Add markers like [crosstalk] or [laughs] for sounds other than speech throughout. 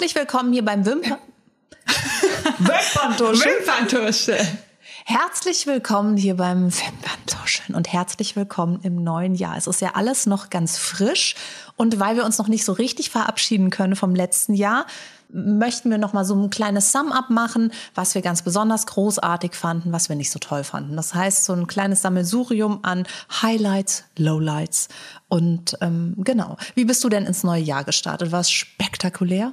Herzlich willkommen hier beim Wimper Wimperntusche. Wimperntusche. Herzlich willkommen hier beim Wimperntuscheln und herzlich willkommen im neuen Jahr. Es ist ja alles noch ganz frisch und weil wir uns noch nicht so richtig verabschieden können vom letzten Jahr, möchten wir noch mal so ein kleines Sum-up machen, was wir ganz besonders großartig fanden, was wir nicht so toll fanden. Das heißt, so ein kleines Sammelsurium an Highlights, Lowlights und ähm, genau. Wie bist du denn ins neue Jahr gestartet? War es spektakulär?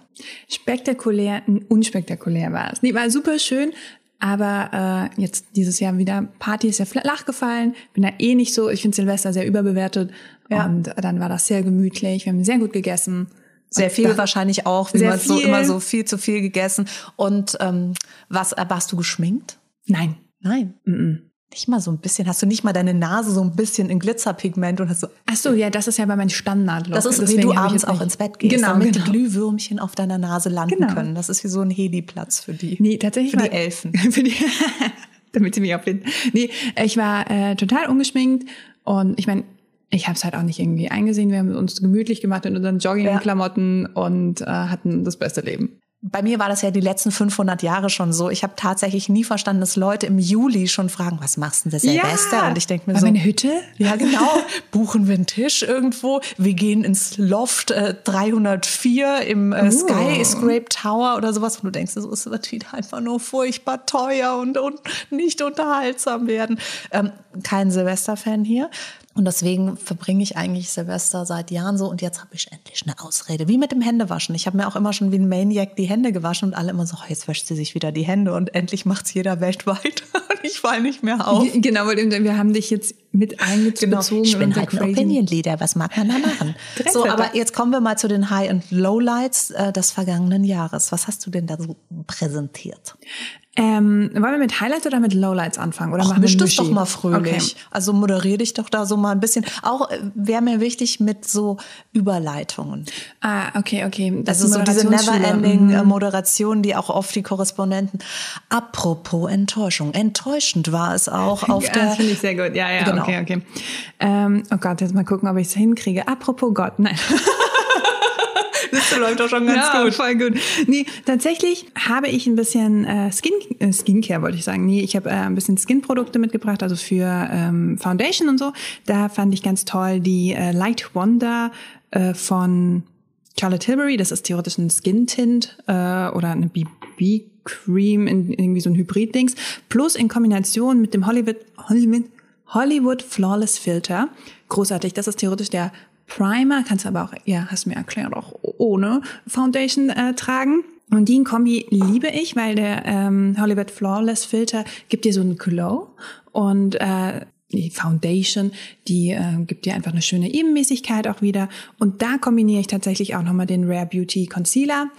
Spektakulär, unspektakulär war es. Nee, war super schön. Aber äh, jetzt dieses Jahr wieder Party ist ja flach gefallen. Bin da eh nicht so. Ich finde Silvester sehr überbewertet. Ja. Und dann war das sehr gemütlich. Wir haben sehr gut gegessen. Sehr viel wahrscheinlich auch, wie man so immer so viel zu viel gegessen. Und ähm, was äh, warst du geschminkt? Nein. Nein. Mm -mm. Nicht mal so ein bisschen. Hast du nicht mal deine Nase so ein bisschen in Glitzerpigment und hast so. Ach so, ja, das ist ja bei meinem Standard. Das ist, wie du abends auch ins Bett gehst, genau, damit genau. die Glühwürmchen auf deiner Nase landen genau. können. Das ist wie so ein Heli-Platz für die. Nee, tatsächlich. Für die Elfen. [laughs] für die, [laughs] damit sie mich auffinden. Nee, ich war äh, total ungeschminkt und ich meine, ich habe es halt auch nicht irgendwie eingesehen. Wir haben uns gemütlich gemacht in unseren Joggingklamotten ja. und äh, hatten das beste Leben. Bei mir war das ja die letzten 500 Jahre schon so. Ich habe tatsächlich nie verstanden, dass Leute im Juli schon fragen, was machst du denn Silvester? Ja, und ich denke mir so, eine Hütte? Ja, [laughs] genau. Buchen wir einen Tisch irgendwo. Wir gehen ins Loft äh, 304 im äh, uh. Skyscrape Tower oder sowas. Und du denkst, so, es wird wieder einfach nur furchtbar teuer und, und nicht unterhaltsam werden. Ähm, kein Silvester-Fan hier. Und deswegen verbringe ich eigentlich Silvester seit Jahren so und jetzt habe ich endlich eine Ausrede. Wie mit dem Händewaschen. Ich habe mir auch immer schon wie ein Maniac die Hände gewaschen und alle immer so, oh, jetzt wäscht sie sich wieder die Hände und endlich macht's jeder weltweit [laughs] und ich falle nicht mehr auf. Genau, weil wir haben dich jetzt mit eingezogen. Genau. Ich bin halt ein Opinion Leader, was mag man da [laughs] machen? so, aber jetzt kommen wir mal zu den High- und Lowlights äh, des vergangenen Jahres. Was hast du denn da so präsentiert? Ähm, wollen wir mit Highlights oder mit Lowlights anfangen? Oder Och, machen wir das doch mal fröhlich. Okay. Also moderiere dich doch da so mal ein bisschen. Auch äh, wäre mir wichtig mit so Überleitungen. Ah, okay, okay. Das also so diese never-ending mhm. Moderation, die auch oft die Korrespondenten. Apropos Enttäuschung. Enttäuschend war es auch [laughs] auf ja, der. Das finde ich sehr gut. Ja, ja, genau. okay, okay. Ähm, oh Gott, jetzt mal gucken, ob ich es hinkriege. Apropos Gott, nein. [laughs] Das läuft doch schon ganz ja, gut. voll gut. Nee, tatsächlich habe ich ein bisschen äh, Skin, äh, Skincare, wollte ich sagen. Nee, ich habe äh, ein bisschen Skin-Produkte mitgebracht, also für ähm, Foundation und so. Da fand ich ganz toll die äh, Light Wonder äh, von Charlotte Tilbury. Das ist theoretisch ein Skin-Tint äh, oder eine BB Cream in irgendwie so ein Hybrid-Dings. Plus in Kombination mit dem Hollywood, Hollywood, Hollywood Flawless Filter. Großartig. Das ist theoretisch der Primer, kannst aber auch, ja, hast mir erklärt, auch ohne Foundation äh, tragen. Und die Kombi liebe ich, weil der ähm, Hollywood Flawless Filter gibt dir so einen Glow und äh, die Foundation, die äh, gibt dir einfach eine schöne Ebenmäßigkeit auch wieder. Und da kombiniere ich tatsächlich auch nochmal den Rare Beauty Concealer.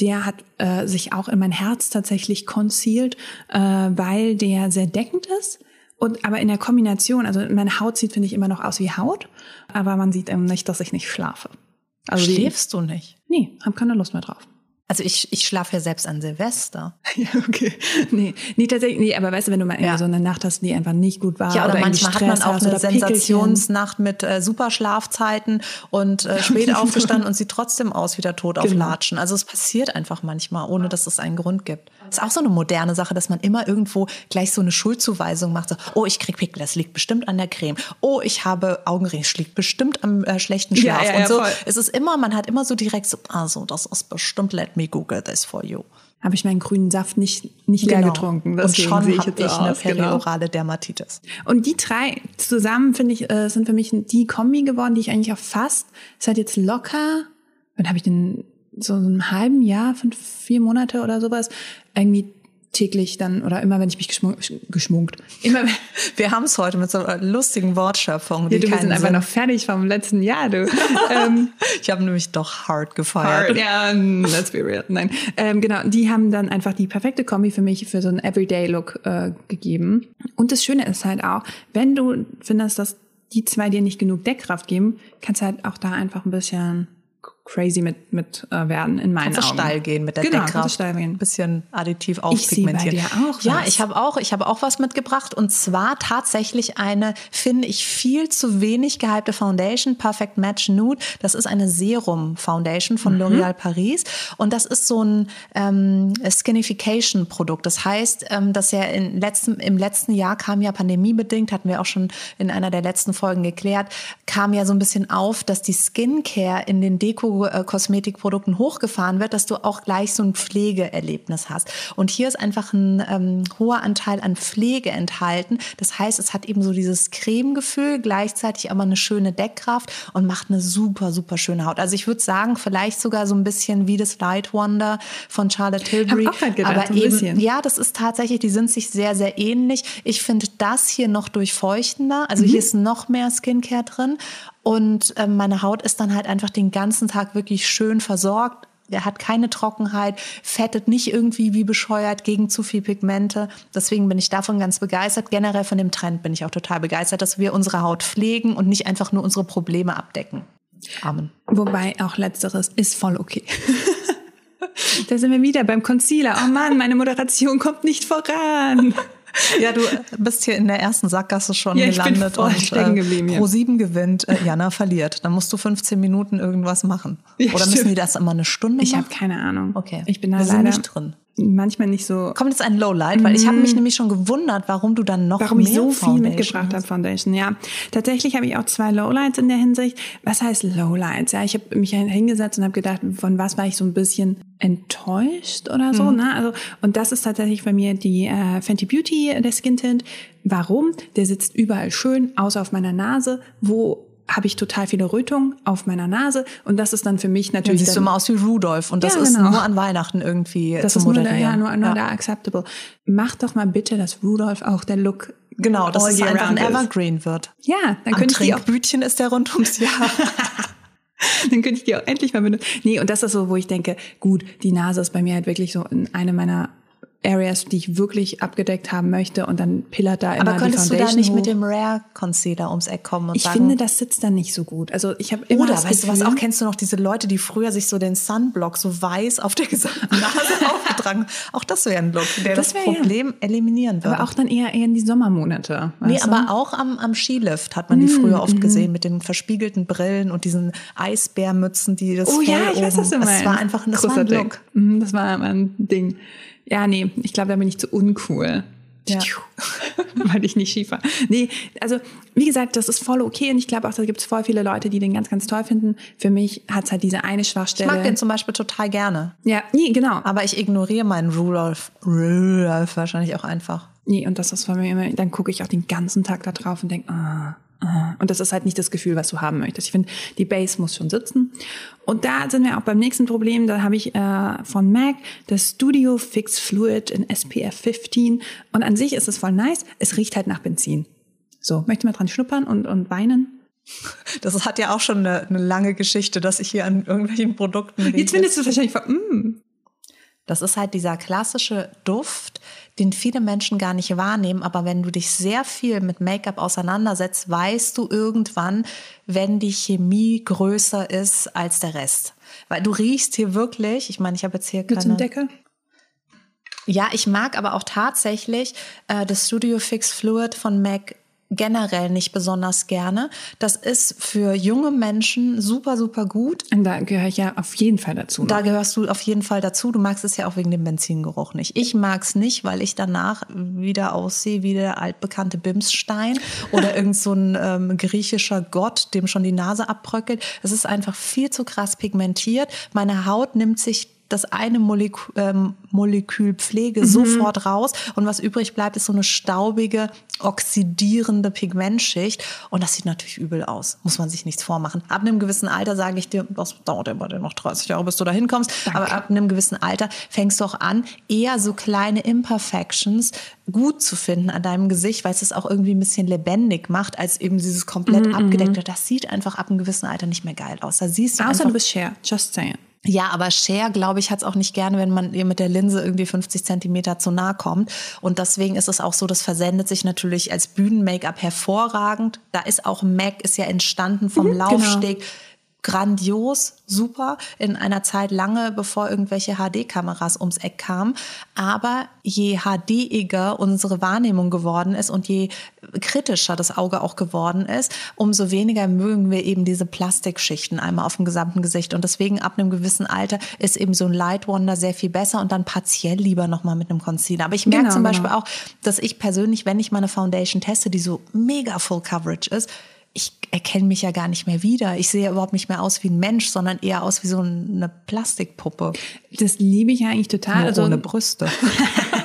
Der hat äh, sich auch in mein Herz tatsächlich concealed, äh, weil der sehr deckend ist und aber in der Kombination, also meine Haut sieht, finde ich, immer noch aus wie Haut, aber man sieht eben nicht, dass ich nicht schlafe. Also Schläfst die, du nicht? Nee, hab keine Lust mehr drauf. Also ich, ich schlafe ja selbst an Silvester. [laughs] Ja, okay. Nee, nee, tatsächlich, nee, aber weißt du, wenn du mal ja. so eine Nacht hast, die einfach nicht gut war. Ja, oder, oder manchmal hat man auch eine Sensationsnacht mit äh, super Schlafzeiten und äh, [laughs] spät aufgestanden und sieht trotzdem aus wie der Tod genau. auf Latschen. Also es passiert einfach manchmal, ohne dass es einen Grund gibt. Das ist auch so eine moderne Sache, dass man immer irgendwo gleich so eine Schuldzuweisung macht. So, oh, ich krieg Pickel, das liegt bestimmt an der Creme. Oh, ich habe Augenringe, das liegt bestimmt am äh, schlechten Schlaf. Ja, ja, und so. Voll. Es ist immer, man hat immer so direkt so, also das ist bestimmt, let me google this for you. Habe ich meinen grünen Saft nicht, nicht genau. leer getrunken. Und schon habe ich, ich eine genau. periorale genau. Dermatitis. Und die drei zusammen, finde ich, äh, sind für mich die Kombi geworden, die ich eigentlich auch fast, hat jetzt locker, wann habe ich den so einem halben Jahr, fünf, vier Monate oder sowas, irgendwie täglich dann oder immer wenn ich mich geschmunkt, geschmunkt. Immer [laughs] wir haben es heute mit so einer lustigen Wortschöpfung die ja, du bist einfach noch fertig vom letzten Jahr du. [laughs] Ähm, ich habe nämlich doch hard gefeiert. hard, ja let's be real nein. Ähm, genau die haben dann einfach die perfekte Kombi für mich für so einen Everyday Look äh, gegeben. Und das Schöne ist halt auch wenn du findest dass die zwei dir nicht genug Deckkraft geben kannst du halt auch da einfach ein bisschen crazy mit, mit äh, werden in meinen kannst Augen. steil gehen mit der genau, Deckkraft. steil gehen. Ein bisschen additiv Ich sehe bei aufpigmentieren. dir auch ja, was. ich habe auch, ich habe auch was mitgebracht und zwar tatsächlich eine, finde ich, viel zu wenig gehypte Foundation, Perfect Match Nude. Das ist eine Serum Foundation von Mhm. L'Oréal Paris und das ist so ein ähm, Skinification Produkt. Das heißt, ähm, dass ja in letzten, im letzten Jahr kam ja pandemiebedingt, hatten wir auch schon in einer der letzten Folgen geklärt, kam ja so ein bisschen auf, dass die Skincare in den Deko-Kosmetikprodukten hochgefahren wird, dass du auch gleich so ein Pflegeerlebnis hast. Und hier ist einfach ein ähm, hoher Anteil an Pflege enthalten. Das heißt, es hat eben so dieses Cremegefühl, gleichzeitig aber eine schöne Deckkraft und macht eine super, super schöne Haut. Also ich würde sagen, vielleicht sogar so ein bisschen wie das Light Wonder von Charlotte Tilbury. Hab auch grad gedacht, aber eben, bisschen. ja, das ist tatsächlich, die sind sich sehr, sehr ähnlich. Ich finde das hier noch durchfeuchtender. Also Mhm. hier ist noch mehr Skincare drin. Und ähm, meine Haut ist dann halt einfach den ganzen Tag wirklich schön versorgt. Er hat keine Trockenheit, fettet nicht irgendwie wie bescheuert gegen zu viel Pigmente. Deswegen bin ich davon ganz begeistert. Generell von dem Trend bin ich auch total begeistert, dass wir unsere Haut pflegen und nicht einfach nur unsere Probleme abdecken. Amen. Wobei auch letzteres ist voll okay. [laughs] da sind wir wieder beim Concealer. Oh Mann, meine Moderation kommt nicht voran. [laughs] [laughs] Ja, du bist hier in der ersten Sackgasse schon Ja, ich gelandet und hier. Pro 7 gewinnt, äh, Jana verliert. Dann musst du 15 Minuten irgendwas machen. Ja, Oder müssen stimmt. die das immer eine Stunde Ich machen? habe keine Ahnung. Okay. Ich bin da Wir leider nicht drin. Manchmal nicht so Kommt jetzt ein Lowlight, weil ich habe mich nämlich schon gewundert, warum du dann noch warum mehr ich so viel Foundation mitgebracht hast. habe, Foundation. Ja, tatsächlich habe ich auch zwei Lowlights in der Hinsicht. Was heißt Lowlights? Ja, ich habe mich hingesetzt und habe gedacht, von was war ich so ein bisschen enttäuscht oder Mhm. so. Ne? Also und das ist tatsächlich bei mir die äh, Fenty Beauty der Skin Tint. Warum? Der sitzt überall schön, außer auf meiner Nase, wo habe ich total viele Rötungen auf meiner Nase und das ist dann für mich natürlich siehst du dann, immer aus wie Rudolph und das Ja, ist genau. nur an Weihnachten irgendwie das zu ist nur, da, moderieren. ja, nur, nur Ja. da acceptable. Mach doch mal bitte, dass Rudolph auch der Look Genau, dass es einfach ein ist. Evergreen wird. Ja, dann Am könnte ich die auch Trinkbütchen ist der rund ums Jahr. [laughs] dann könnte ich die auch endlich mal benutzen. Nee, und das ist so, wo ich denke, gut, die Nase ist bei mir halt wirklich so in eine meiner Areas, die ich wirklich abgedeckt haben möchte und dann pillert da immer Aber könntest die du Foundation da nicht hoch. mit dem Rare Concealer ums Eck kommen und Ich sagen, finde, das sitzt dann nicht so gut. Also ich habe immer Oder das weißt du was auch, kennst du noch diese Leute, die früher sich so den Sunblock so weiß auf der gesamten [laughs] Nase aufgetragen? Auch das wäre ein Look, der das, Das wär, ja. Problem eliminieren würde. aber auch dann eher eher in die Sommermonate. Nee, du? aber auch am, am Skilift hat man die Mm, früher oft mhm. gesehen mit den verspiegelten Brillen und diesen Eisbärmützen, die das Oh ja, ich weiß, oben. was du meinst. Es war einfach das war ein. Look. Mhm, Das war ein Ding. Ja, nee, ich glaube, da bin ich zu uncool. Ja. [laughs] Weil ich nicht fahre. Nee, also wie gesagt, das ist voll okay und ich glaube auch, da gibt es voll viele Leute, die den ganz, ganz toll finden. Für mich hat es halt diese eine Ich Schwachstelle. mag den zum Beispiel total gerne. ja, nee, genau. Aber ich ignoriere meinen Rudolph, Rudolph wahrscheinlich auch einfach. Nee, und das ist von mir immer, dann gucke ich auch den ganzen Tag da drauf und denke, ah, ah. Und das ist halt nicht das Gefühl, was du haben möchtest. Ich finde, die Base muss schon sitzen. Und da sind wir auch beim nächsten Problem. Da habe ich äh, von MAC das Studio Fix Fluid in SPF 15. Und an sich ist es voll nice. Es riecht halt nach Benzin. So, möchte mal dran schnuppern und, und weinen? [laughs] Das hat ja auch schon eine, eine lange Geschichte, dass ich hier an irgendwelchen Produkten rieche. Jetzt findest du es wahrscheinlich voll, mm. Das ist halt dieser klassische Duft, den viele Menschen gar nicht wahrnehmen. Aber wenn du dich sehr viel mit Make-up auseinandersetzt, weißt du irgendwann, wenn die Chemie größer ist als der Rest. Weil du riechst hier wirklich, ich meine, ich habe jetzt hier keine... einem Deckel? Ja, ich mag aber auch tatsächlich äh, das Studio Fix Fluid von MAC generell nicht besonders gerne. Das ist für junge Menschen super, super gut. Und da gehöre ich ja auf jeden Fall dazu. noch. Da gehörst du auf jeden Fall dazu. Du magst es ja auch wegen dem Benzingeruch nicht. Ich mag es nicht, weil ich danach wieder aussehe wie der altbekannte Bimsstein [laughs] oder irgend so ein ähm, griechischer Gott, dem schon die Nase abbröckelt. Es ist einfach viel zu krass pigmentiert. Meine Haut nimmt sich das eine Molekül, ähm, Molekül Pflege sofort raus und was übrig bleibt, ist so eine staubige, oxidierende Pigmentschicht und das sieht natürlich übel aus, muss man sich nichts vormachen. Ab einem gewissen Alter sage ich dir, das dauert dir noch 30 Jahre, bis du da hinkommst, aber ab einem gewissen Alter fängst du auch an, eher so kleine Imperfections gut zu finden an deinem Gesicht, weil es es auch irgendwie ein bisschen lebendig macht, als eben dieses komplett abgedeckte. Das sieht einfach ab einem gewissen Alter nicht mehr geil aus. Da siehst du Außer einfach, du bist Cher, just saying. Ja, aber Cher, glaube ich, hat es auch nicht gerne, wenn man ihr mit der Linse irgendwie 50 Zentimeter zu nah kommt. Und deswegen ist es auch so, das versendet sich natürlich als Bühnen-Make-up hervorragend. Da ist auch MAC, ist ja entstanden vom Mhm, genau. Grandios, super, in einer Zeit lange bevor irgendwelche HD-Kameras ums Eck kamen. Aber je HDiger unsere Wahrnehmung geworden ist und je kritischer das Auge auch geworden ist, umso weniger mögen wir eben diese Plastikschichten einmal auf dem gesamten Gesicht. Und deswegen ab einem gewissen Alter ist eben so ein Light Wonder sehr viel besser und dann partiell lieber nochmal mit einem Concealer. Aber ich merke genau, zum Beispiel genau. auch, dass ich persönlich, wenn ich meine Foundation teste, die so mega Full Coverage ist, ich erkenne mich ja gar nicht mehr wieder. Ich sehe überhaupt nicht mehr aus wie ein Mensch, sondern eher aus wie so eine Plastikpuppe. Das liebe ich ja eigentlich total. Nur also, ohne Brüste. [laughs]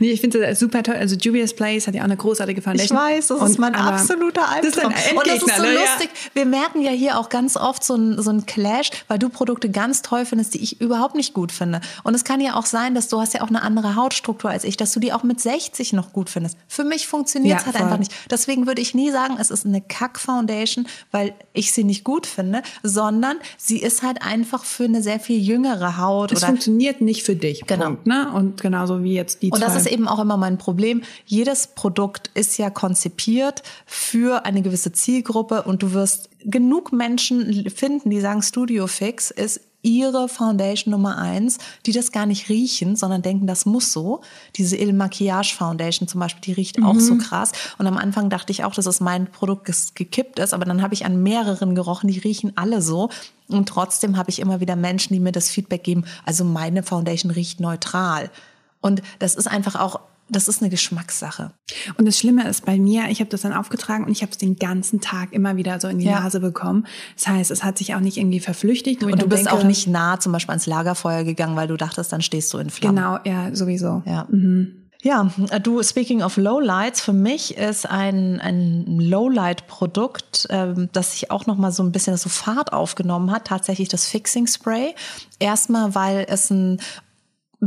nee, ich finde das super toll. Also Juvia's Place hat ja auch eine großartige Foundation. Ich weiß, das und, ist mein absoluter Albtraum. Das ist und das ist so ne? lustig. Wir merken ja hier auch ganz oft so ein, so ein Clash, weil du Produkte ganz toll findest, die ich überhaupt nicht gut finde. Und es kann ja auch sein, dass du hast ja auch eine andere Hautstruktur als ich, dass du die auch mit 60 noch gut findest. Für mich funktioniert es ja, halt voll. einfach nicht. Deswegen würde ich nie sagen, es ist eine Kack-Foundation, weil ich sie nicht gut finde, sondern sie ist halt einfach für eine sehr viel jüngere Haut. Es funktioniert nicht für dich. Genau. Punkt, ne? Und genauso wie jetzt die Und zwei. Ist eben auch immer mein Problem. Jedes Produkt ist ja konzipiert für eine gewisse Zielgruppe und du wirst genug Menschen finden, die sagen, Studio Fix ist ihre Foundation Nummer eins, die das gar nicht riechen, sondern denken, das muss so. Diese Il Maquillage Foundation zum Beispiel, die riecht mhm. auch so mhm. krass. Und am Anfang dachte ich auch, dass es mein Produkt gekippt ist, aber dann habe ich an mehreren gerochen, die riechen alle so. Und trotzdem habe ich immer wieder Menschen, die mir das Feedback geben, also meine Foundation riecht neutral. Und das ist einfach auch das ist eine Geschmackssache. Und das Schlimme ist bei mir, ich habe das dann aufgetragen und ich habe es den ganzen Tag immer wieder so in die ja. Nase bekommen. Das heißt, es hat sich auch nicht irgendwie verflüchtigt. Und du bist denke, auch nicht nah zum Beispiel ans Lagerfeuer gegangen, weil du dachtest, dann stehst du in Flammen. Genau, ja, sowieso. Ja. Mhm. Ja, du, speaking of Lowlights, für mich ist ein, ein Lowlight-Produkt, ähm, das sich auch noch mal so ein bisschen so Fahrt aufgenommen hat, tatsächlich das Fixing Spray. Erstmal, weil es ein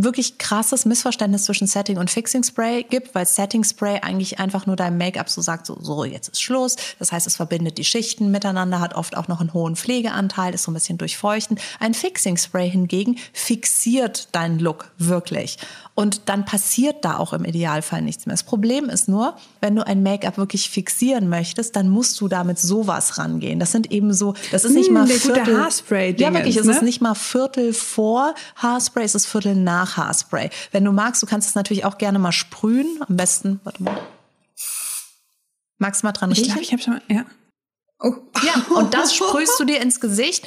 wirklich krasses Missverständnis zwischen Setting und Fixing Spray gibt, weil Setting Spray eigentlich einfach nur dein Make-up so sagt, so, so, jetzt ist Schluss. Das heißt, es verbindet die Schichten miteinander, hat oft auch noch einen hohen Pflegeanteil, ist so ein bisschen durchfeuchtend. Ein Fixing Spray hingegen fixiert deinen Look wirklich. Und dann passiert da auch im Idealfall nichts mehr. Das Problem ist nur, wenn du ein Make-up wirklich fixieren möchtest, dann musst du damit sowas rangehen. Das sind eben so, das ist nicht hm, mal Viertel. Gute Haarspray ja, wirklich, ne? es ist nicht mal Viertel vor Haarspray, es ist Viertel nach Haarspray. Wenn du magst, du kannst es natürlich auch gerne mal sprühen. Am besten, warte mal. Magst du mal dran ich riechen? Ich glaube, ich habe schon mal, ja. Oh. Ja, und das [laughs] sprühst du dir ins Gesicht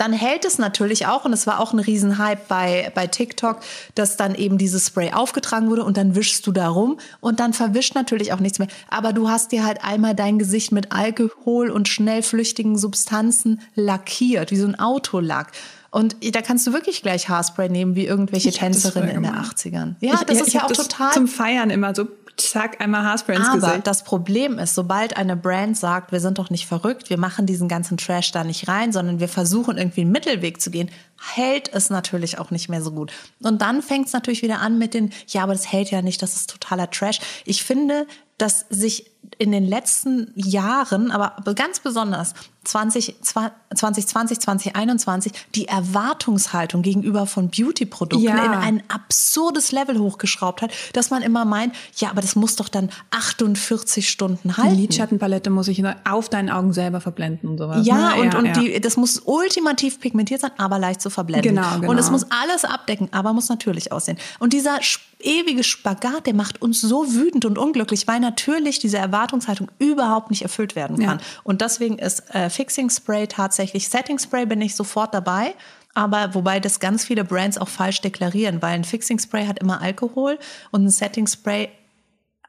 dann hält es natürlich auch, und es war auch ein Riesenhype bei, bei TikTok, dass dann eben dieses Spray aufgetragen wurde und dann wischst du da rum und dann verwischt natürlich auch nichts mehr. Aber du hast dir halt einmal dein Gesicht mit Alkohol und schnell flüchtigen Substanzen lackiert, wie so ein Autolack. Und da kannst du wirklich gleich Haarspray nehmen, wie irgendwelche Tänzerinnen in den 80ern. Ja, ich, das ja, ist ja auch total. Zum Feiern immer so zack, einmal Haarspray ins Aber Gesicht. das Problem ist, sobald eine Brand sagt, wir sind doch nicht verrückt, wir machen diesen ganzen Trash da nicht rein, sondern wir versuchen irgendwie einen Mittelweg zu gehen, hält es natürlich auch nicht mehr so gut. Und dann fängt es natürlich wieder an mit den, ja, aber das hält ja nicht, das ist totaler Trash. Ich finde, dass sich in den letzten Jahren, aber ganz besonders 20, 2020, 2021 die Erwartungshaltung gegenüber von Beauty-Produkten ja. in ein absurdes Level hochgeschraubt hat, dass man immer meint, ja, aber das muss doch dann 48 Stunden halten. Die Lidschattenpalette muss ich auf deinen Augen selber verblenden und sowas. Ja, ne? und, ja, und ja. Die, das muss ultimativ pigmentiert sein, aber leicht zu verblenden. Genau, genau. Und es muss alles abdecken, aber muss natürlich aussehen. Und dieser ewige Spagat, der macht uns so wütend und unglücklich, weil natürlich diese Erwartungshaltung überhaupt nicht erfüllt werden kann. Ja. Und deswegen ist äh, Fixing Spray tatsächlich Setting Spray bin ich sofort dabei. Aber wobei das ganz viele Brands auch falsch deklarieren, weil ein Fixing Spray hat immer Alkohol und ein Setting Spray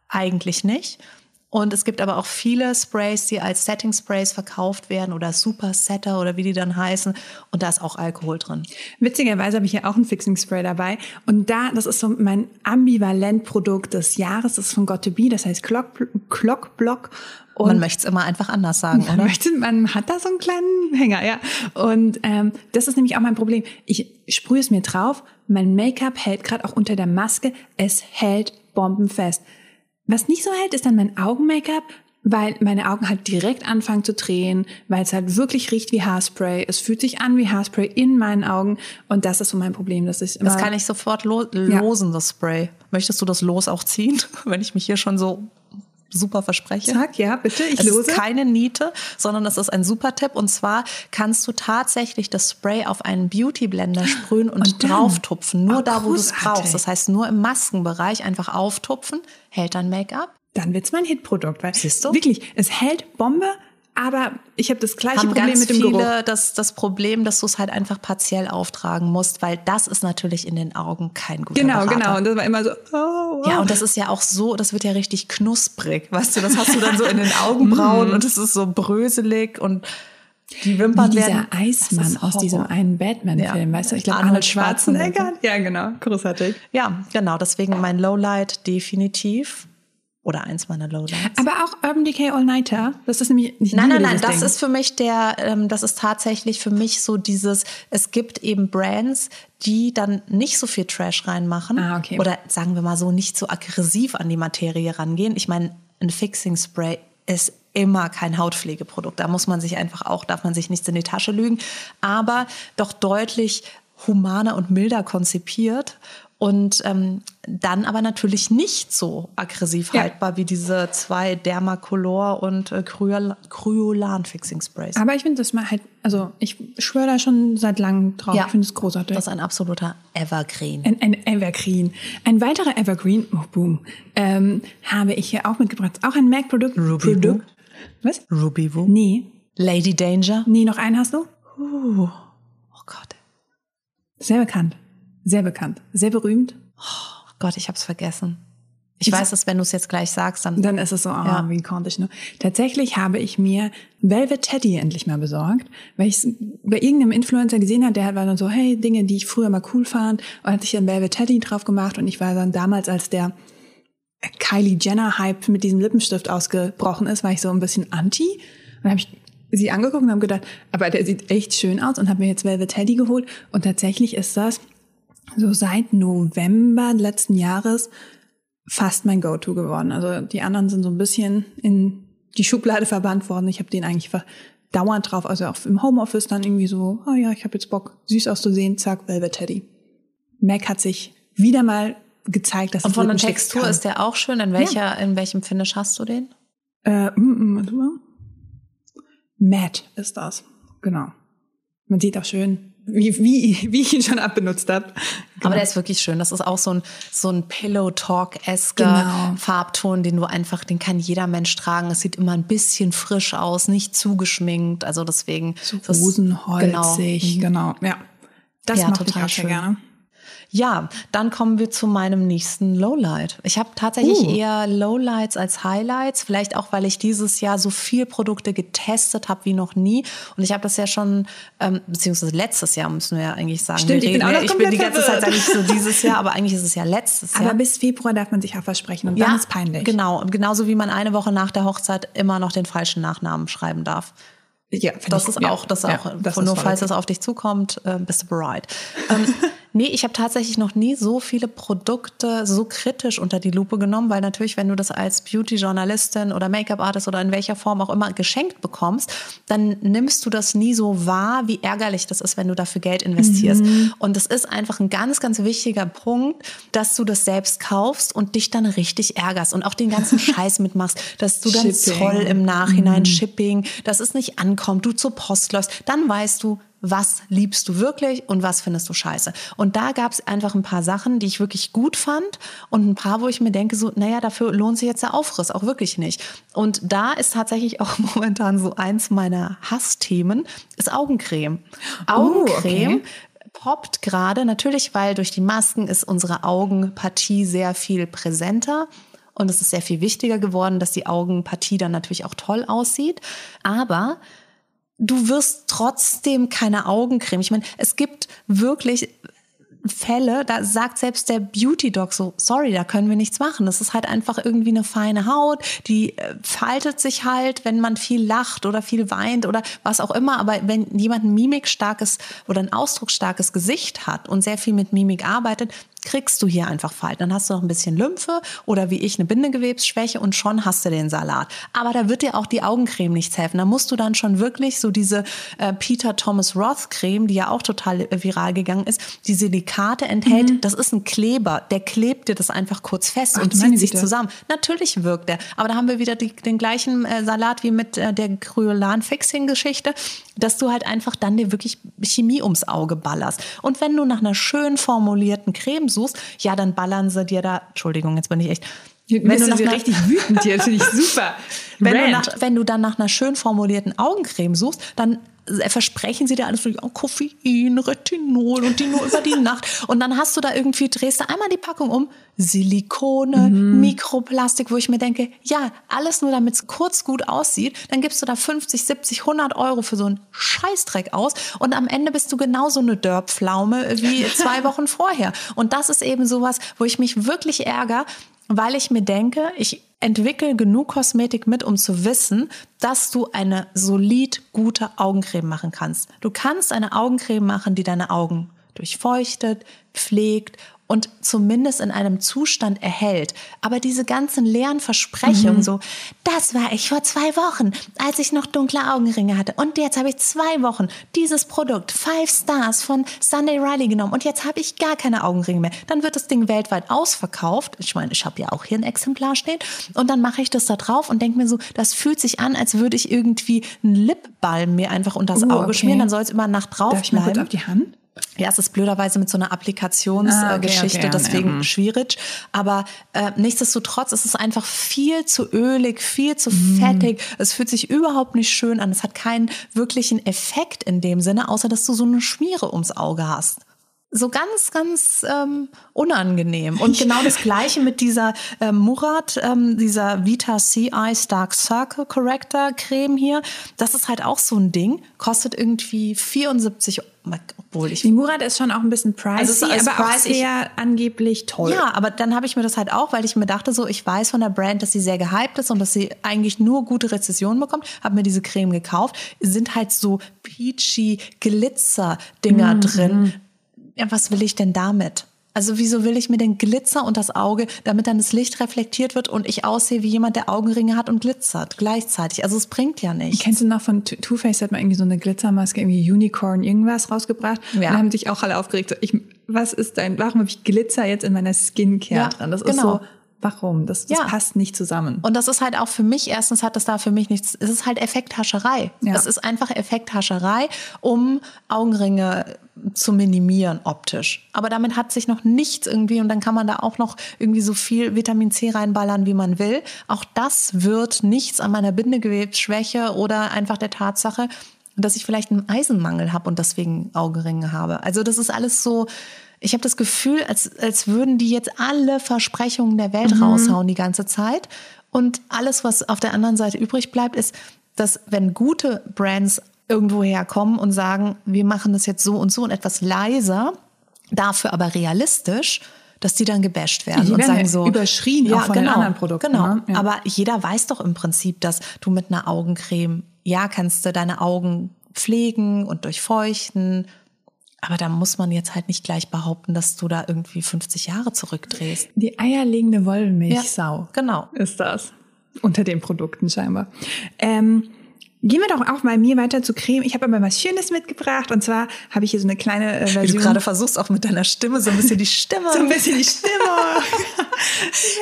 eigentlich nicht. Und es gibt aber auch viele Sprays, die als Setting Sprays verkauft werden oder Super Setter oder wie die dann heißen. Und da ist auch Alkohol drin. Witzigerweise habe ich ja auch ein Fixing Spray dabei. Und da, das ist so mein Ambivalent-Produkt des Jahres. Das ist von Got to Be. Das heißt Clock, Clock Block. Und man möchte es immer einfach anders sagen, man oder? Möchte, man hat da so einen kleinen Hänger, ja. Und ähm, das ist nämlich auch mein Problem. Ich sprühe es mir drauf. Mein Make-up hält gerade auch unter der Maske. Es hält bombenfest. Was nicht so hält, ist dann mein Augen-Make-up, weil meine Augen halt direkt anfangen zu drehen, weil es halt wirklich riecht wie Haarspray. Es fühlt sich an wie Haarspray in meinen Augen und das ist so mein Problem. Das, ist immer das kann ich sofort lo losen, ja. das Spray. Möchtest du das los auch ziehen, [laughs] wenn ich mich hier schon so super verspreche. Sag ja, bitte, ich es lose. ist keine Niete, sondern es ist ein super Tipp. Und zwar kannst du tatsächlich das Spray auf einen Beauty Blender sprühen und, Und drauftupfen. Nur Oh, da, wo du es brauchst. Das heißt, nur im Maskenbereich einfach auftupfen, hält dann Make-up. Dann wird's mein Hitprodukt. Weil Siehst du? Wirklich, es hält Bombe, aber ich habe das gleiche Problem ganz mit dem viele Geruch. das, das Problem, dass du es halt einfach partiell auftragen musst, weil das ist natürlich in den Augen kein guter Genau, Berater. genau. Und das war immer so, oh, oh. Ja, und das ist ja auch so, das wird ja richtig knusprig, weißt du, das hast du dann so in den [laughs] Augenbrauen und es ist so bröselig und die Wimpern Wie dieser werden... Eismann aus diesem einen Batman-Film, Ja. weißt du? Ich glaube, Arnold Arnold Schwarzenegger. Ja, genau. Großartig. Ja, genau, deswegen mein Lowlight definitiv oder eins meiner Lowlights. Aber auch Urban Decay All Nighter, das ist nämlich nicht Nein, nein, nein, das Ding. ist für mich der, ähm, das ist tatsächlich für mich so dieses, es gibt eben Brands, die dann nicht so viel Trash reinmachen. Ah, okay. Oder sagen wir mal so, nicht so aggressiv an die Materie rangehen. Ich meine, ein Fixing Spray ist immer kein Hautpflegeprodukt. Da muss man sich einfach auch, darf man sich nichts in die Tasche lügen, aber doch deutlich humaner und milder konzipiert. Und ähm, dann aber natürlich nicht so aggressiv Ja. haltbar wie diese zwei Dermacolor und äh, Kryol Kryolan Fixing Sprays. Aber ich finde das mal halt, also ich schwöre da schon seit langem drauf. Ja. Ich finde es großartig. Das ist ein absoluter Evergreen. Ein, ein Evergreen. Ein weiterer Evergreen, oh boom, ähm, habe ich hier auch mitgebracht. Auch ein MAC-Produkt. Ruby Produkt. Was? Ruby Woo. Nee. Lady Danger. Nee, noch einen hast du? Oh Gott. Sehr bekannt. Sehr bekannt. Sehr berühmt. Oh Gott, ich hab's vergessen. Ich weiß es, wenn du es jetzt gleich sagst, dann. Dann ist es so, ah, Ja. wie konnte ich nur. Tatsächlich habe ich mir Velvet Teddy endlich mal besorgt, weil ich es bei irgendeinem Influencer gesehen habe, der war dann so, hey, Dinge, die ich früher mal cool fand, und hat sich dann Velvet Teddy drauf gemacht und ich war dann damals, als der Kylie Jenner Hype mit diesem Lippenstift ausgebrochen ist, war ich so ein bisschen anti. Und habe ich sie angeguckt und habe gedacht, aber der sieht echt schön aus und habe mir jetzt Velvet Teddy geholt und tatsächlich ist das so seit November letzten Jahres fast mein Go-To geworden. Also die anderen sind so ein bisschen in die Schublade verbannt worden. Ich habe den eigentlich dauernd drauf, also auch im Homeoffice dann irgendwie so, oh ja, ich habe jetzt Bock, süß auszusehen, zack, Velvet Teddy. Mac hat sich wieder mal gezeigt, dass und von der Textur kann. ist der auch schön. In welcher, in welchem Finish hast du den? Äh, mm, mm. Matte ist das. Genau. Man sieht auch schön, wie, wie, wie ich ihn schon abbenutzt habe. Aber der ist wirklich schön. Das ist auch so ein, so ein Pillow-Talk-esker Genau. Farbton, den du einfach, den kann jeder Mensch tragen. Es sieht immer ein bisschen frisch aus, nicht zugeschminkt. Also deswegen. So rosenholzig, genau. Ja. Das Ja, mache ich total auch sehr schön. gerne. Ja, dann kommen wir zu meinem nächsten Lowlight. Ich habe tatsächlich Uh. eher Lowlights als Highlights, vielleicht auch, weil ich dieses Jahr so viel Produkte getestet habe wie noch nie. Und ich habe das ja schon, ähm, beziehungsweise letztes Jahr müssen wir ja eigentlich sagen. Stimmt, ich bin auch ja- noch ich bin die ganze Zeit verwirrt. ich so [laughs] dieses Jahr, aber eigentlich ist es ja letztes Jahr. Aber bis Februar darf man sich auch versprechen und dann ist peinlich. Genau, und genauso wie man eine Woche nach der Hochzeit immer noch den falschen Nachnamen schreiben darf. Ja, Das ich- ist ja. auch, das Ja, auch, das nur falls es auf dich zukommt, äh, bist du bereit. [laughs] ähm, nee, ich habe tatsächlich noch nie so viele Produkte so kritisch unter die Lupe genommen, weil natürlich, wenn du das als Beauty-Journalistin oder Make-up-Artist oder in welcher Form auch immer geschenkt bekommst, dann nimmst du das nie so wahr, wie ärgerlich das ist, wenn du dafür Geld investierst. Mhm. Und es ist einfach ein ganz, ganz wichtiger Punkt, dass du das selbst kaufst und dich dann richtig ärgerst und auch den ganzen [laughs] Scheiß mitmachst, dass du dann Shipping. Zoll im Nachhinein, Shipping, dass es nicht ankommt, du zur Post läufst, dann weißt du, was liebst du wirklich und was findest du scheiße. Und da gab es einfach ein paar Sachen, die ich wirklich gut fand und ein paar, wo ich mir denke, so, naja, dafür lohnt sich jetzt der Aufriss auch wirklich nicht. Und da ist tatsächlich auch [laughs] momentan so eins meiner Hassthemen, ist Augencreme. Augencreme okay. poppt gerade, natürlich, weil durch die Masken ist unsere Augenpartie sehr viel präsenter. Und es ist sehr viel wichtiger geworden, dass die Augenpartie dann natürlich auch toll aussieht. Aber du wirst trotzdem keine Augencreme. Ich meine, es gibt wirklich Fälle, da sagt selbst der Beauty Doc so, sorry, da können wir nichts machen. Das ist halt einfach irgendwie eine feine Haut, die äh, faltet sich halt, wenn man viel lacht oder viel weint oder was auch immer. Aber wenn jemand ein mimikstarkes oder ein ausdrucksstarkes Gesicht hat und sehr viel mit Mimik arbeitet, kriegst du hier einfach Falten. Dann hast du noch ein bisschen Lymphe oder wie ich eine Bindegewebsschwäche und schon hast du den Salat. Aber da wird dir auch die Augencreme nichts helfen. Da musst du dann schon wirklich so diese äh, Peter Thomas Roth Creme, die ja auch total äh, viral gegangen ist, die Silikate enthält. Mhm. Das ist ein Kleber, der klebt dir das einfach kurz fest Ach, und zieht sich zusammen. Natürlich wirkt der. Aber da haben wir wieder die, den gleichen äh, Salat wie mit äh, der Kryolan-Fixing-Geschichte, dass du halt einfach dann dir wirklich Chemie ums Auge ballerst. Und wenn du nach einer schön formulierten Creme suchst, ja, dann ballern sie dir da, Entschuldigung, jetzt bin ich echt, wenn du nach richtig wütend hier, finde ich super. [laughs] wenn, du nach, wenn du dann nach einer schön formulierten Augencreme suchst, dann versprechen sie dir alles für oh, Koffein, Retinol und die nur über die Nacht. Und dann hast du da irgendwie, drehst du einmal die Packung um, Silikone, mhm. Mikroplastik, wo ich mir denke, ja, alles nur damit es kurz gut aussieht. Dann gibst du da 50, 70, 100 Euro für so einen Scheißdreck aus und am Ende bist du genauso eine Dörrpflaume wie zwei [laughs] Wochen vorher. Und das ist eben sowas, wo ich mich wirklich ärgere, weil ich mir denke, ich entwickle genug Kosmetik mit, um zu wissen, dass du eine solid gute Augencreme machen kannst. Du kannst eine Augencreme machen, die deine Augen durchfeuchtet, pflegt und zumindest in einem Zustand erhält. Aber diese ganzen leeren Versprechungen, mhm. so, das war ich vor zwei Wochen, als ich noch dunkle Augenringe hatte. Und jetzt habe ich zwei Wochen dieses Produkt, Five Stars von Sunday Riley genommen. Und jetzt habe ich gar keine Augenringe mehr. Dann wird das Ding weltweit ausverkauft. Ich meine, ich habe ja auch hier ein Exemplar stehen. Und dann mache ich das da drauf und denke mir so, das fühlt sich an, als würde ich irgendwie einen Lipbalm mir einfach unter das uh, Auge okay. schmieren. Dann soll es immer Nacht drauf Darf ich mal kurz auf die Hand? Ja, es ist blöderweise mit so einer Applikationsgeschichte, ah, okay, okay, deswegen ja. Mhm. schwierig. Aber äh, nichtsdestotrotz ist es einfach viel zu ölig, viel zu mm. fettig. Es fühlt sich überhaupt nicht schön an. Es hat keinen wirklichen Effekt in dem Sinne, außer dass du so eine Schmiere ums Auge hast so ganz, ganz ähm, unangenehm. Und [laughs] genau das Gleiche mit dieser ähm, Murat, ähm, dieser Vita CI Dark Circle Corrector Creme hier. Das ist halt auch so ein Ding. Kostet irgendwie 74 obwohl ich. Die Murat ist schon auch ein bisschen pricey, also aber auch sehr angeblich toll. Ja, aber dann habe ich mir das halt auch, weil ich mir dachte so, ich weiß von der Brand, dass sie sehr gehypt ist und dass sie eigentlich nur gute Rezessionen bekommt, habe mir diese Creme gekauft. Sind halt so peachy Glitzer-Dinger mhm. drin ja, was will ich denn damit? Also wieso will ich mir den Glitzer und das Auge, damit dann das Licht reflektiert wird und ich aussehe wie jemand, der Augenringe hat und glitzert gleichzeitig. Also es bringt ja nichts. Kennst du noch von Too Faced hat man irgendwie so eine Glitzermaske, irgendwie Unicorn irgendwas rausgebracht? Ja. Und haben sich auch alle aufgeregt. So, ich, was ist dein, warum habe ich Glitzer jetzt in meiner Skincare ja, dran? Das genau. ist so Warum? Das, das ja. passt nicht zusammen. Und das ist halt auch für mich, erstens hat das da für mich nichts, es ist halt Effekthascherei. Ja. Es ist einfach Effekthascherei, um Augenringe zu minimieren optisch. Aber damit hat sich noch nichts irgendwie und dann kann man da auch noch irgendwie so viel Vitamin C reinballern, wie man will. Auch das wird nichts an meiner Bindegewebsschwäche oder einfach der Tatsache, dass ich vielleicht einen Eisenmangel habe und deswegen Augenringe habe. Also das ist alles so, ich habe das Gefühl, als, als würden die jetzt alle Versprechungen der Welt mhm. raushauen die ganze Zeit. Und alles, was auf der anderen Seite übrig bleibt, ist, dass wenn gute Brands irgendwo herkommen und sagen, wir machen das jetzt so und so und etwas leiser, dafür aber realistisch, dass die dann gebasht werden die und werden sagen so überschrien ja, auch von genau, anderen Produkten. Genau. Ne? Ja. Aber jeder weiß doch im Prinzip, dass du mit einer Augencreme ja kannst du deine Augen pflegen und durchfeuchten aber da muss man jetzt halt nicht gleich behaupten, dass du da irgendwie 50 Jahre zurückdrehst. Die eierlegende Wollmilchsau. Ja, genau. Ist das. Unter den Produkten scheinbar. Ähm, Gehen wir doch auch mal mir weiter zu Creme. Ich habe aber was Schönes mitgebracht und zwar habe ich hier so eine kleine äh, Version. Wie du gerade versuchst auch mit deiner Stimme so ein bisschen die Stimme. so ein bisschen die Stimme. [laughs]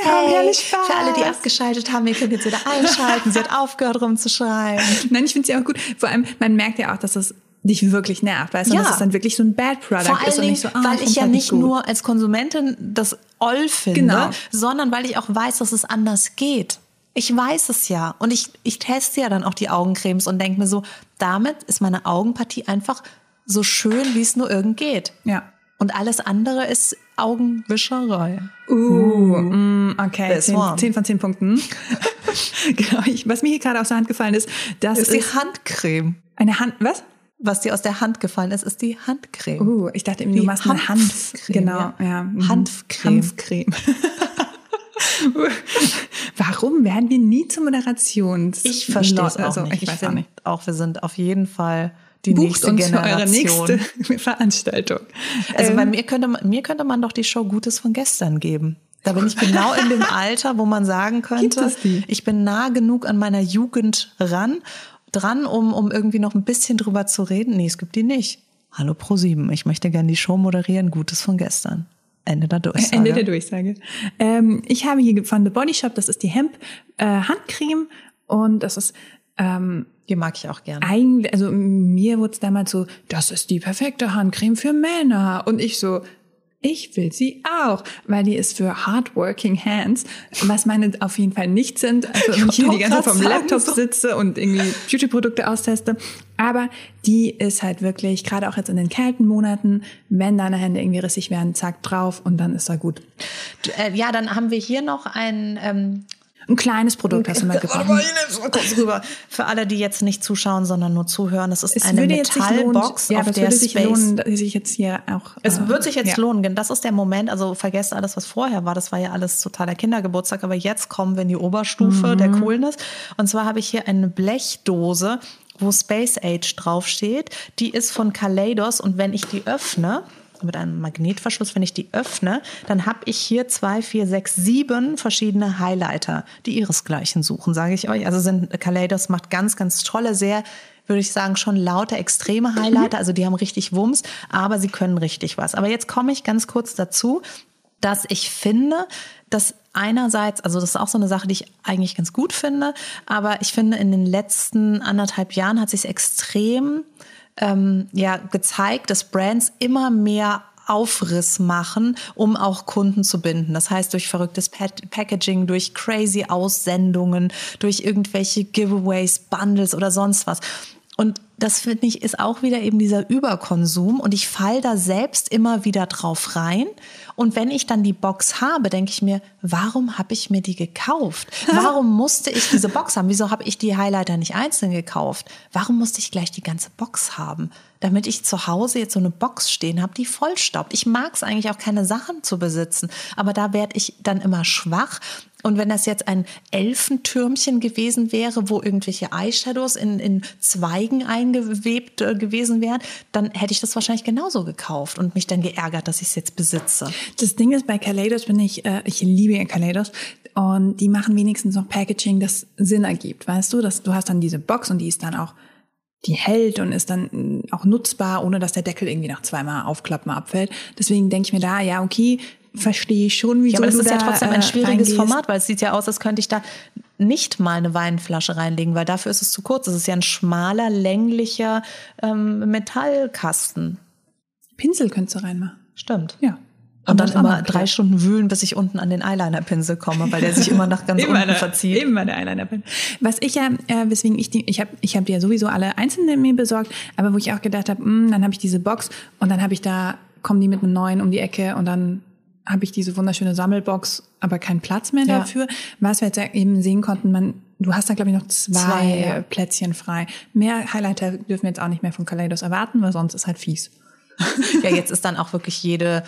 hey, für alle, die abgeschaltet haben, ihr könnt jetzt wieder einschalten. Sie hat aufgehört rumzuschreien. Nein, ich finde sie auch gut. Vor allem, man merkt ja auch, dass es dich wirklich nervt, weißt du, ja. dass es dann wirklich so ein Bad Product Vor ist und nicht so, ah, weil ich ja halt nicht nur als Konsumentin das Oll finde, genau. sondern weil ich auch weiß, dass es anders geht. Ich weiß es ja und ich, ich teste ja dann auch die Augencremes und denke mir so, damit ist meine Augenpartie einfach so schön, wie es nur irgend geht. Ja. Und alles andere ist Augenwischerei. Uh, mm, okay. Zehn, zehn, von zehn Punkten. [laughs] genau. Ich, was mir hier gerade aus der Hand gefallen ist, das ist, ist die Handcreme. Eine Hand, was? Was dir aus der Hand gefallen ist, ist die Handcreme. Uh, ich dachte, du machst eine Hanf. Genau, ja. ja. Mhm. Hanfcreme. Hanfcreme. [laughs] Warum werden wir nie zur Moderations? Ich verstehe es auch also, nicht. Ich, ich finde auch, wir sind auf jeden Fall die Bucht nächste uns für Generation. eure nächste [laughs] Veranstaltung. Also bei Ähm, mir könnte, man, mir könnte man doch die Show Gutes von gestern geben. Da bin ich genau in dem [laughs] Alter, wo man sagen könnte, ich bin nah genug an meiner Jugend ran, dran, um, um irgendwie noch ein bisschen drüber zu reden. Nee, es gibt die nicht. Hallo Pro7, ich möchte gerne die Show moderieren, Gutes von gestern. Ende der Durchsage. Ende der Durchsage. Ähm, ich habe hier von The Body Shop, das ist die Hemp äh, Handcreme und das ist ähm, Die mag ich auch gerne. eigentlich, also mir wurde es damals so, das ist die perfekte Handcreme für Männer und ich so, ich will sie auch, weil die ist für hardworking hands, was meine auf jeden Fall nicht sind. Also wenn ich hier die ganze Zeit vom Laptop sitze und irgendwie Beauty-Produkte austeste. Aber die ist halt wirklich, gerade auch jetzt in den kalten Monaten, wenn deine Hände irgendwie rissig werden, zack drauf und dann ist er gut. Äh, ja, dann haben wir hier noch ein ähm, Ein kleines Produkt hast du mal [laughs] Warte kurz rüber. Für alle, die jetzt nicht zuschauen, sondern nur zuhören, das ist Es eine Metallbox, ja, auf der würde sich Space. lohnen, dass ich jetzt hier auch. Es äh, wird sich jetzt ja. lohnen, denn das ist der Moment, also vergesst alles, was vorher war, das war ja alles totaler Kindergeburtstag, aber jetzt kommen wir in die Oberstufe der Mhm. Coolness. Und zwar habe ich hier eine Blechdose, wo Space Age draufsteht. Die ist von Kaleidos und wenn ich die öffne, mit einem Magnetverschluss, wenn ich die öffne, dann habe ich hier zwei, vier, sechs, sieben verschiedene Highlighter, die ihresgleichen suchen, sage ich euch. Also sind Kaleidos macht ganz, ganz tolle, sehr würde ich sagen, schon lauter extreme Highlighter. Also die haben richtig Wumms, aber sie können richtig was. Aber jetzt komme ich ganz kurz dazu, dass ich finde, dass einerseits, also das ist auch so eine Sache, die ich eigentlich ganz gut finde, aber ich finde, in den letzten anderthalb Jahren hat sich extrem ähm, ja, gezeigt, dass Brands immer mehr Aufriss machen, um auch Kunden zu binden. Das heißt, durch verrücktes Pa- Packaging, durch crazy Aussendungen, durch irgendwelche Giveaways, Bundles oder sonst was. Und das finde ich ist auch wieder eben dieser Überkonsum und ich fall da selbst immer wieder drauf rein. Und wenn ich dann die Box habe, denke ich mir, warum habe ich mir die gekauft? [laughs] Warum musste ich diese Box haben? Wieso habe ich die Highlighter nicht einzeln gekauft? Warum musste ich gleich die ganze Box haben? Damit ich zu Hause jetzt so eine Box stehen habe, die vollstaubt. Ich mag es eigentlich auch keine Sachen zu besitzen, aber da werde ich dann immer schwach. Und wenn das jetzt ein Elfentürmchen gewesen wäre, wo irgendwelche Eyeshadows in, in Zweigen eingewebt äh, gewesen wären, dann hätte ich das wahrscheinlich genauso gekauft und mich dann geärgert, dass ich es jetzt besitze. Das Ding ist, bei Kaleidos bin ich, äh, ich liebe ja Kaleidos und die machen wenigstens noch Packaging, das Sinn ergibt, weißt du? Dass du hast dann diese Box und die ist dann auch, die hält und ist dann mm, auch nutzbar, ohne dass der Deckel irgendwie nach zweimal aufklappen abfällt. Deswegen denke ich mir da, ja, okay, verstehe ich schon, wieso Ja, aber das ist ja da, trotzdem ein äh, schwieriges reingehst. Format, weil es sieht ja aus, als könnte ich da nicht mal eine Weinflasche reinlegen, weil dafür ist es zu kurz. Es ist ja ein schmaler, länglicher ähm, Metallkasten. Pinsel könntest du reinmachen. Stimmt. Ja. Und dann immer drei. Stunden wühlen, bis ich unten an den Eyeliner-Pinsel komme, weil der sich immer nach ganz [laughs] unten verzieht. Eben meine Eyeliner bin. Was ich ja, äh, weswegen ich die, ich habe ich hab die ja sowieso alle einzeln mir besorgt, aber wo ich auch gedacht habe, dann habe ich diese Box und dann habe ich da, kommen die mit einem neuen um die Ecke und dann habe ich diese wunderschöne Sammelbox, aber keinen Platz mehr Ja. dafür. Was wir jetzt eben sehen konnten, man, du hast da glaube ich noch zwei, Zwei, ja. Plätzchen frei. Mehr Highlighter dürfen wir jetzt auch nicht mehr von Kaleidos erwarten, weil sonst ist halt fies. [laughs] Ja, jetzt ist dann auch wirklich jede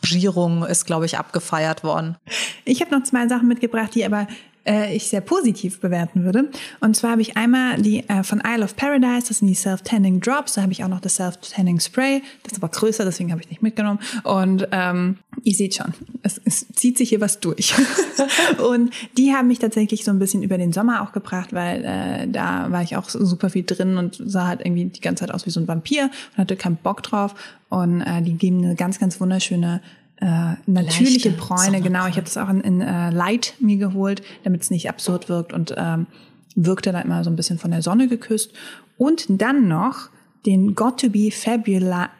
Gierung ist, glaube ich, abgefeiert worden. Ich habe noch zwei Sachen mitgebracht, die aber äh, ich sehr positiv bewerten würde. Und zwar habe ich einmal die äh, von Isle of Paradise, das sind die Self-Tanning Drops. Da habe ich auch noch das Self-Tanning Spray. Das ist aber größer, deswegen habe ich nicht mitgenommen. Und ähm, ihr seht schon, es, es zieht sich hier was durch. [laughs] und die haben mich tatsächlich so ein bisschen über den Sommer auch gebracht, weil äh, da war ich auch super viel drin und sah halt irgendwie die ganze Zeit aus wie so ein Vampir und hatte keinen Bock drauf. Und äh, die geben eine ganz, ganz wunderschöne äh, natürliche Leichte Bräune, genau. Ich habe das auch in, in äh, Light mir geholt, damit es nicht absurd wirkt und ähm, wirkte dann immer so ein bisschen von der Sonne geküsst. Und dann noch den Got to be Fabula,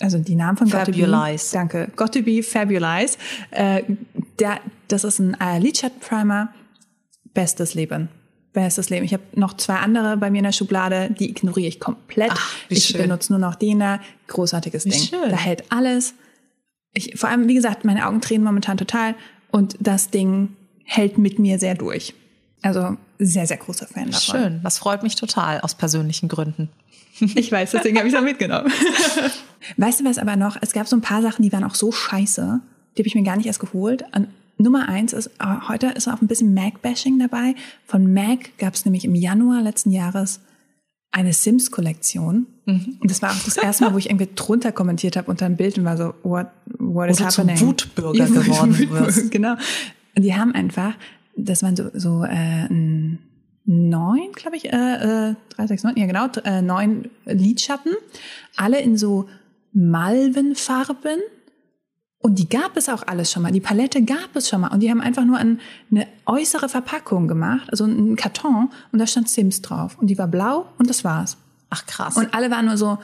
also die Namen von Got to be, Fabulize. danke, Got to be Fabulize. Äh, der, das ist ein äh, Lidschatten Primer, bestes Leben. Bestes Leben. Ich habe noch zwei andere bei mir in der Schublade, die ignoriere ich komplett. Ach, ich schön. benutze nur noch den da. Großartiges Wie Ding. schön. Da hält alles. Ich, vor allem, wie gesagt, meine Augen tränen momentan total und das Ding hält mit mir sehr durch. Also sehr, sehr großer Fan davon. Schön. Das freut mich total, aus persönlichen Gründen. [laughs] Ich weiß, deswegen habe ich es auch mitgenommen. [laughs] weißt du was aber noch? Es gab so ein paar Sachen, die waren auch so scheiße. Die habe ich mir gar nicht erst geholt. Und Nummer eins ist, äh, heute ist auch ein bisschen Mac-Bashing dabei. Von Mac gab es nämlich im Januar letzten Jahres eine Sims-Kollektion. Mhm. Und das war auch das erste Mal, wo ich irgendwie drunter kommentiert habe unter einem Bild und war so, what, what is happening? Zum Wutbürger geworden wirst. Genau. Und die haben einfach, das waren so, so äh, neun, glaube ich, äh, äh, drei, sechs, neun, ja genau, äh, neun Lidschatten, alle in so Malvenfarben. Und die gab es auch alles schon mal. Die Palette gab es schon mal. Und die haben einfach nur eine äußere Verpackung gemacht, also einen Karton, und da stand Sims drauf. Und die war blau und das war's. Ach krass. Und alle waren nur so,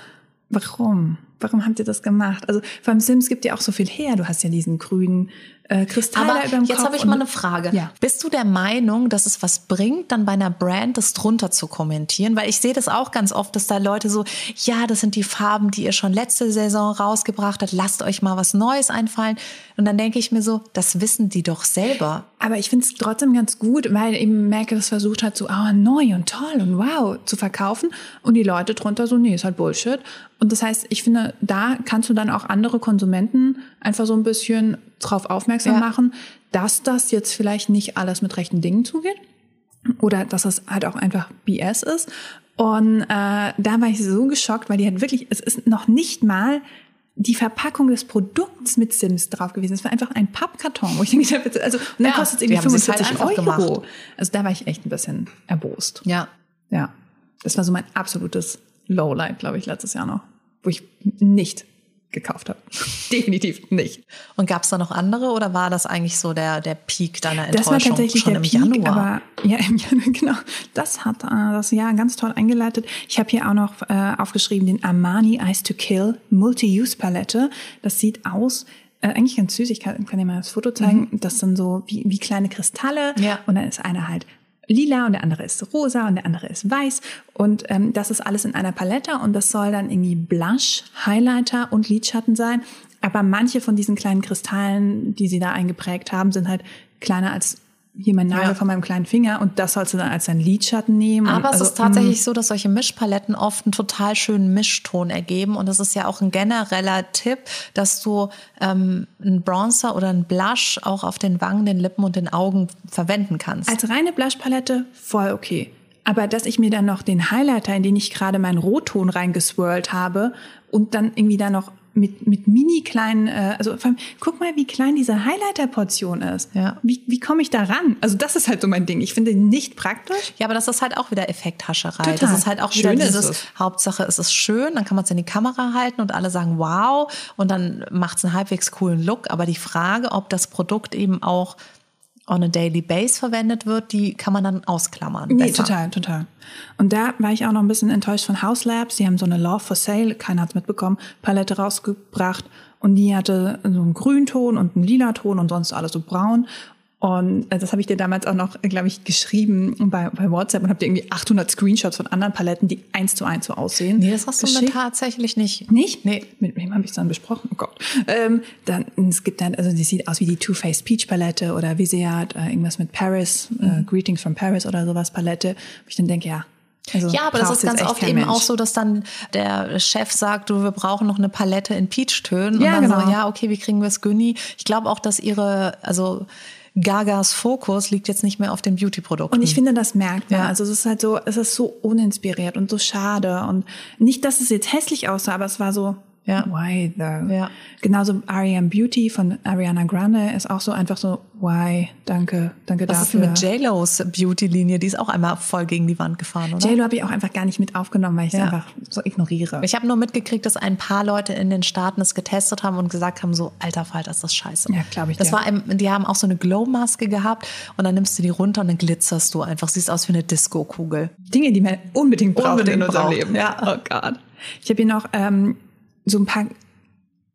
warum? Warum habt ihr das gemacht? Also beim Sims gibt ja auch so viel her. Du hast ja diesen grünen äh, Kristall Aber über dem jetzt habe ich mal eine Frage. Ja. Bist du der Meinung, dass es was bringt, dann bei einer Brand das drunter zu kommentieren? Weil ich sehe das auch ganz oft, dass da Leute so, ja, das sind die Farben, die ihr schon letzte Saison rausgebracht habt. Lasst euch mal was Neues einfallen. Und dann denke ich mir so, das wissen die doch selber. Aber ich finde es trotzdem ganz gut, weil eben Merkel das versucht hat, so oh, neu und toll und wow zu verkaufen. Und die Leute drunter so, nee, ist halt Bullshit. Und das heißt, ich finde, da kannst du dann auch andere Konsumenten einfach so ein bisschen drauf aufmerksam ja. machen, dass das jetzt vielleicht nicht alles mit rechten Dingen zugeht oder dass es halt auch einfach BS ist. Und äh, da war ich so geschockt, weil die halt wirklich, es ist noch nicht mal die Verpackung des Produkts mit Sims drauf gewesen. Es war einfach ein Pappkarton, wo ich denke, also und dann ja, kostet es irgendwie 45 halt Euro. Gemacht. Also da war ich echt ein bisschen erbost. Ja. Ja. Das war so mein absolutes Lowlight, glaube ich, letztes Jahr noch, wo ich nicht gekauft habe. [laughs] Definitiv nicht. Und gab es da noch andere oder war das eigentlich so der, der Peak deiner Enttäuschung? Das war tatsächlich schon der im Peak, Januar? Aber, ja, im Januar, [laughs] genau. Das hat äh, das Jahr ganz toll eingeleitet. Ich habe hier auch noch äh, aufgeschrieben den Armani Ice to Kill Multi-Use Palette. Das sieht aus äh, eigentlich ganz süß. Ich kann, kann dir mal das Foto zeigen. Mhm. Das sind so wie, wie kleine Kristalle. Ja. Und dann ist eine halt lila und der andere ist rosa und der andere ist weiß. Und ähm, das ist alles in einer Palette und das soll dann irgendwie Blush, Highlighter und Lidschatten sein. Aber manche von diesen kleinen Kristallen, die sie da eingeprägt haben, sind halt kleiner als hier mein Nagel ja. von meinem kleinen Finger und das sollst du dann als dein Lidschatten nehmen. Aber es also, ist tatsächlich mm. so, dass solche Mischpaletten oft einen total schönen Mischton ergeben und das ist ja auch ein genereller Tipp, dass du ähm, einen Bronzer oder einen Blush auch auf den Wangen, den Lippen und den Augen verwenden kannst. Als reine Blushpalette voll okay. Aber dass ich mir dann noch den Highlighter, in den ich gerade meinen Rotton reingeswirlt habe und dann irgendwie da noch mit, mit mini kleinen, äh, also vor allem, guck mal, wie klein diese Highlighter-Portion ist. Ja. Wie, wie komme ich da ran? Also das ist halt so mein Ding. Ich finde nicht praktisch. Ja, aber das ist halt auch wieder Effekthascherei. Total. Das ist halt auch wieder schön dieses, Hauptsache es ist schön, dann kann man es in die Kamera halten und alle sagen, wow, und dann macht es einen halbwegs coolen Look. Aber die Frage, ob das Produkt eben auch on a daily base verwendet wird, die kann man dann ausklammern. Nee, besser. total, total. Und da war ich auch noch ein bisschen enttäuscht von House Labs. Die haben so eine Love for Sale, keiner hat's mitbekommen, Palette rausgebracht. Und die hatte so einen Grünton und einen lila Ton und sonst alles so braun. Und äh, das habe ich dir damals auch noch, glaube ich, geschrieben bei, bei WhatsApp und habe dir irgendwie 800 Screenshots von anderen Paletten, die eins zu eins so aussehen. Nee, das hast du mir tatsächlich nicht. Nicht? Nee. Mit wem habe ich es dann besprochen? Oh Gott. Ähm, dann, es gibt dann, also die sieht aus wie die Too Faced Peach Palette oder wie sie hat, äh, irgendwas mit Paris, äh, mhm. äh, Greetings from Paris oder sowas Palette. Wo ich dann denke, ja, also ja, aber das ist ganz oft eben Mensch. auch so, dass dann der Chef sagt, du, wir brauchen noch eine Palette in Peach-Tönen. Ja, und dann genau. so, ja, okay, wie kriegen wir es Günni? Ich glaube auch, dass ihre, also Gagas Fokus liegt jetzt nicht mehr auf den Beauty-Produkten. Und ich finde, das merkt man. Ja. Also es ist halt so, es ist so uninspiriert und so schade. Und nicht, dass es jetzt hässlich aussah, aber es war so, ja. Why though? Ja. Genauso R.E.M. Beauty von Ariana Grande ist auch so einfach so, why, danke, danke Was dafür. Was ist mit J-Lo's Beauty-Linie? Die ist auch einmal voll gegen die Wand gefahren, oder? J-Lo habe ich auch einfach gar nicht mit aufgenommen, weil ich ja. es einfach so ignoriere. Ich habe nur mitgekriegt, dass ein paar Leute in den Staaten es getestet haben und gesagt haben, so, alter ist das scheiße. Ja, glaube ich Das dir. war, ein, die haben auch so eine Glow-Maske gehabt und dann nimmst du die runter und dann glitzerst du einfach. Siehst aus wie eine Disco-Kugel. Dinge, die man unbedingt braucht unbedingt in unserem braucht. Leben. Ja. Oh Gott. Ich habe hier noch ähm, so ein paar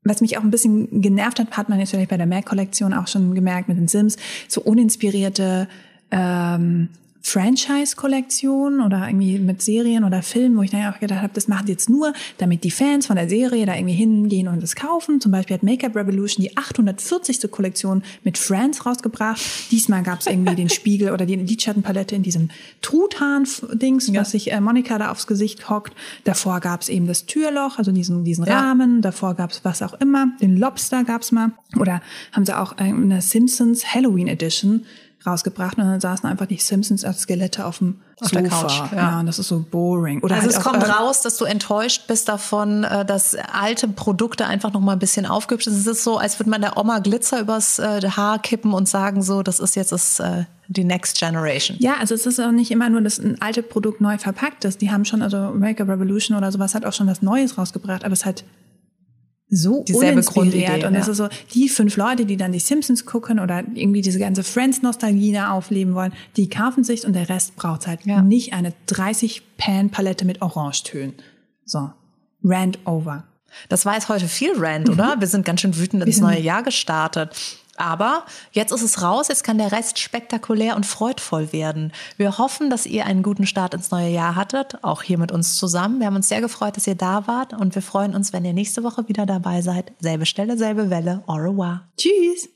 was mich auch ein bisschen genervt hat, hat man jetzt vielleicht bei der Mac-Kollektion auch schon gemerkt mit den Sims, so uninspirierte ähm, Franchise-Kollektion oder irgendwie mit Serien oder Filmen, wo ich dann auch gedacht habe, das machen die jetzt nur, damit die Fans von der Serie da irgendwie hingehen und es kaufen. Zum Beispiel hat Make-up Revolution die 840. Kollektion mit Friends rausgebracht. Diesmal gab es irgendwie den Spiegel oder die Lidschattenpalette in diesem Truthahn-Dings, ja. was sich äh, Monika da aufs Gesicht hockt. Davor gab es eben das Türloch, also diesen, diesen ja. Rahmen. Davor gab es was auch immer. Den Lobster gab es mal. Oder haben sie auch eine Simpsons Halloween Edition rausgebracht und dann saßen einfach die Simpsons als Skelette auf dem Auf Sofa. der Couch, ja. ja. und das ist so boring. Oder Also halt es kommt äh, raus, dass du enttäuscht bist davon, äh, dass alte Produkte einfach noch mal ein bisschen aufgehübscht sind. Es ist so, als würde man der Oma Glitzer übers äh, Haar kippen und sagen so, das ist jetzt das, äh, die Next Generation. Ja, also es ist auch nicht immer nur, dass ein altes Produkt neu verpackt ist. Die haben schon, also Make-up Revolution oder sowas hat auch schon was Neues rausgebracht, aber es hat so Dieselbe uninspiriert. Und ja. das ist so, die fünf Leute, die dann die Simpsons gucken oder irgendwie diese ganze Friends-Nostalgie da aufleben wollen, die kaufen sich und der Rest braucht halt Ja. nicht eine 30-Pan-Palette mit Orangetönen. So, Rand over. Das war jetzt heute viel Rand, oder? Wir sind ganz schön wütend ins neue Jahr gestartet. Aber jetzt ist es raus, jetzt kann der Rest spektakulär und freudvoll werden. Wir hoffen, dass ihr einen guten Start ins neue Jahr hattet, auch hier mit uns zusammen. Wir haben uns sehr gefreut, dass ihr da wart und wir freuen uns, wenn ihr nächste Woche wieder dabei seid. Selbe Stelle, selbe Welle. Au revoir. Tschüss!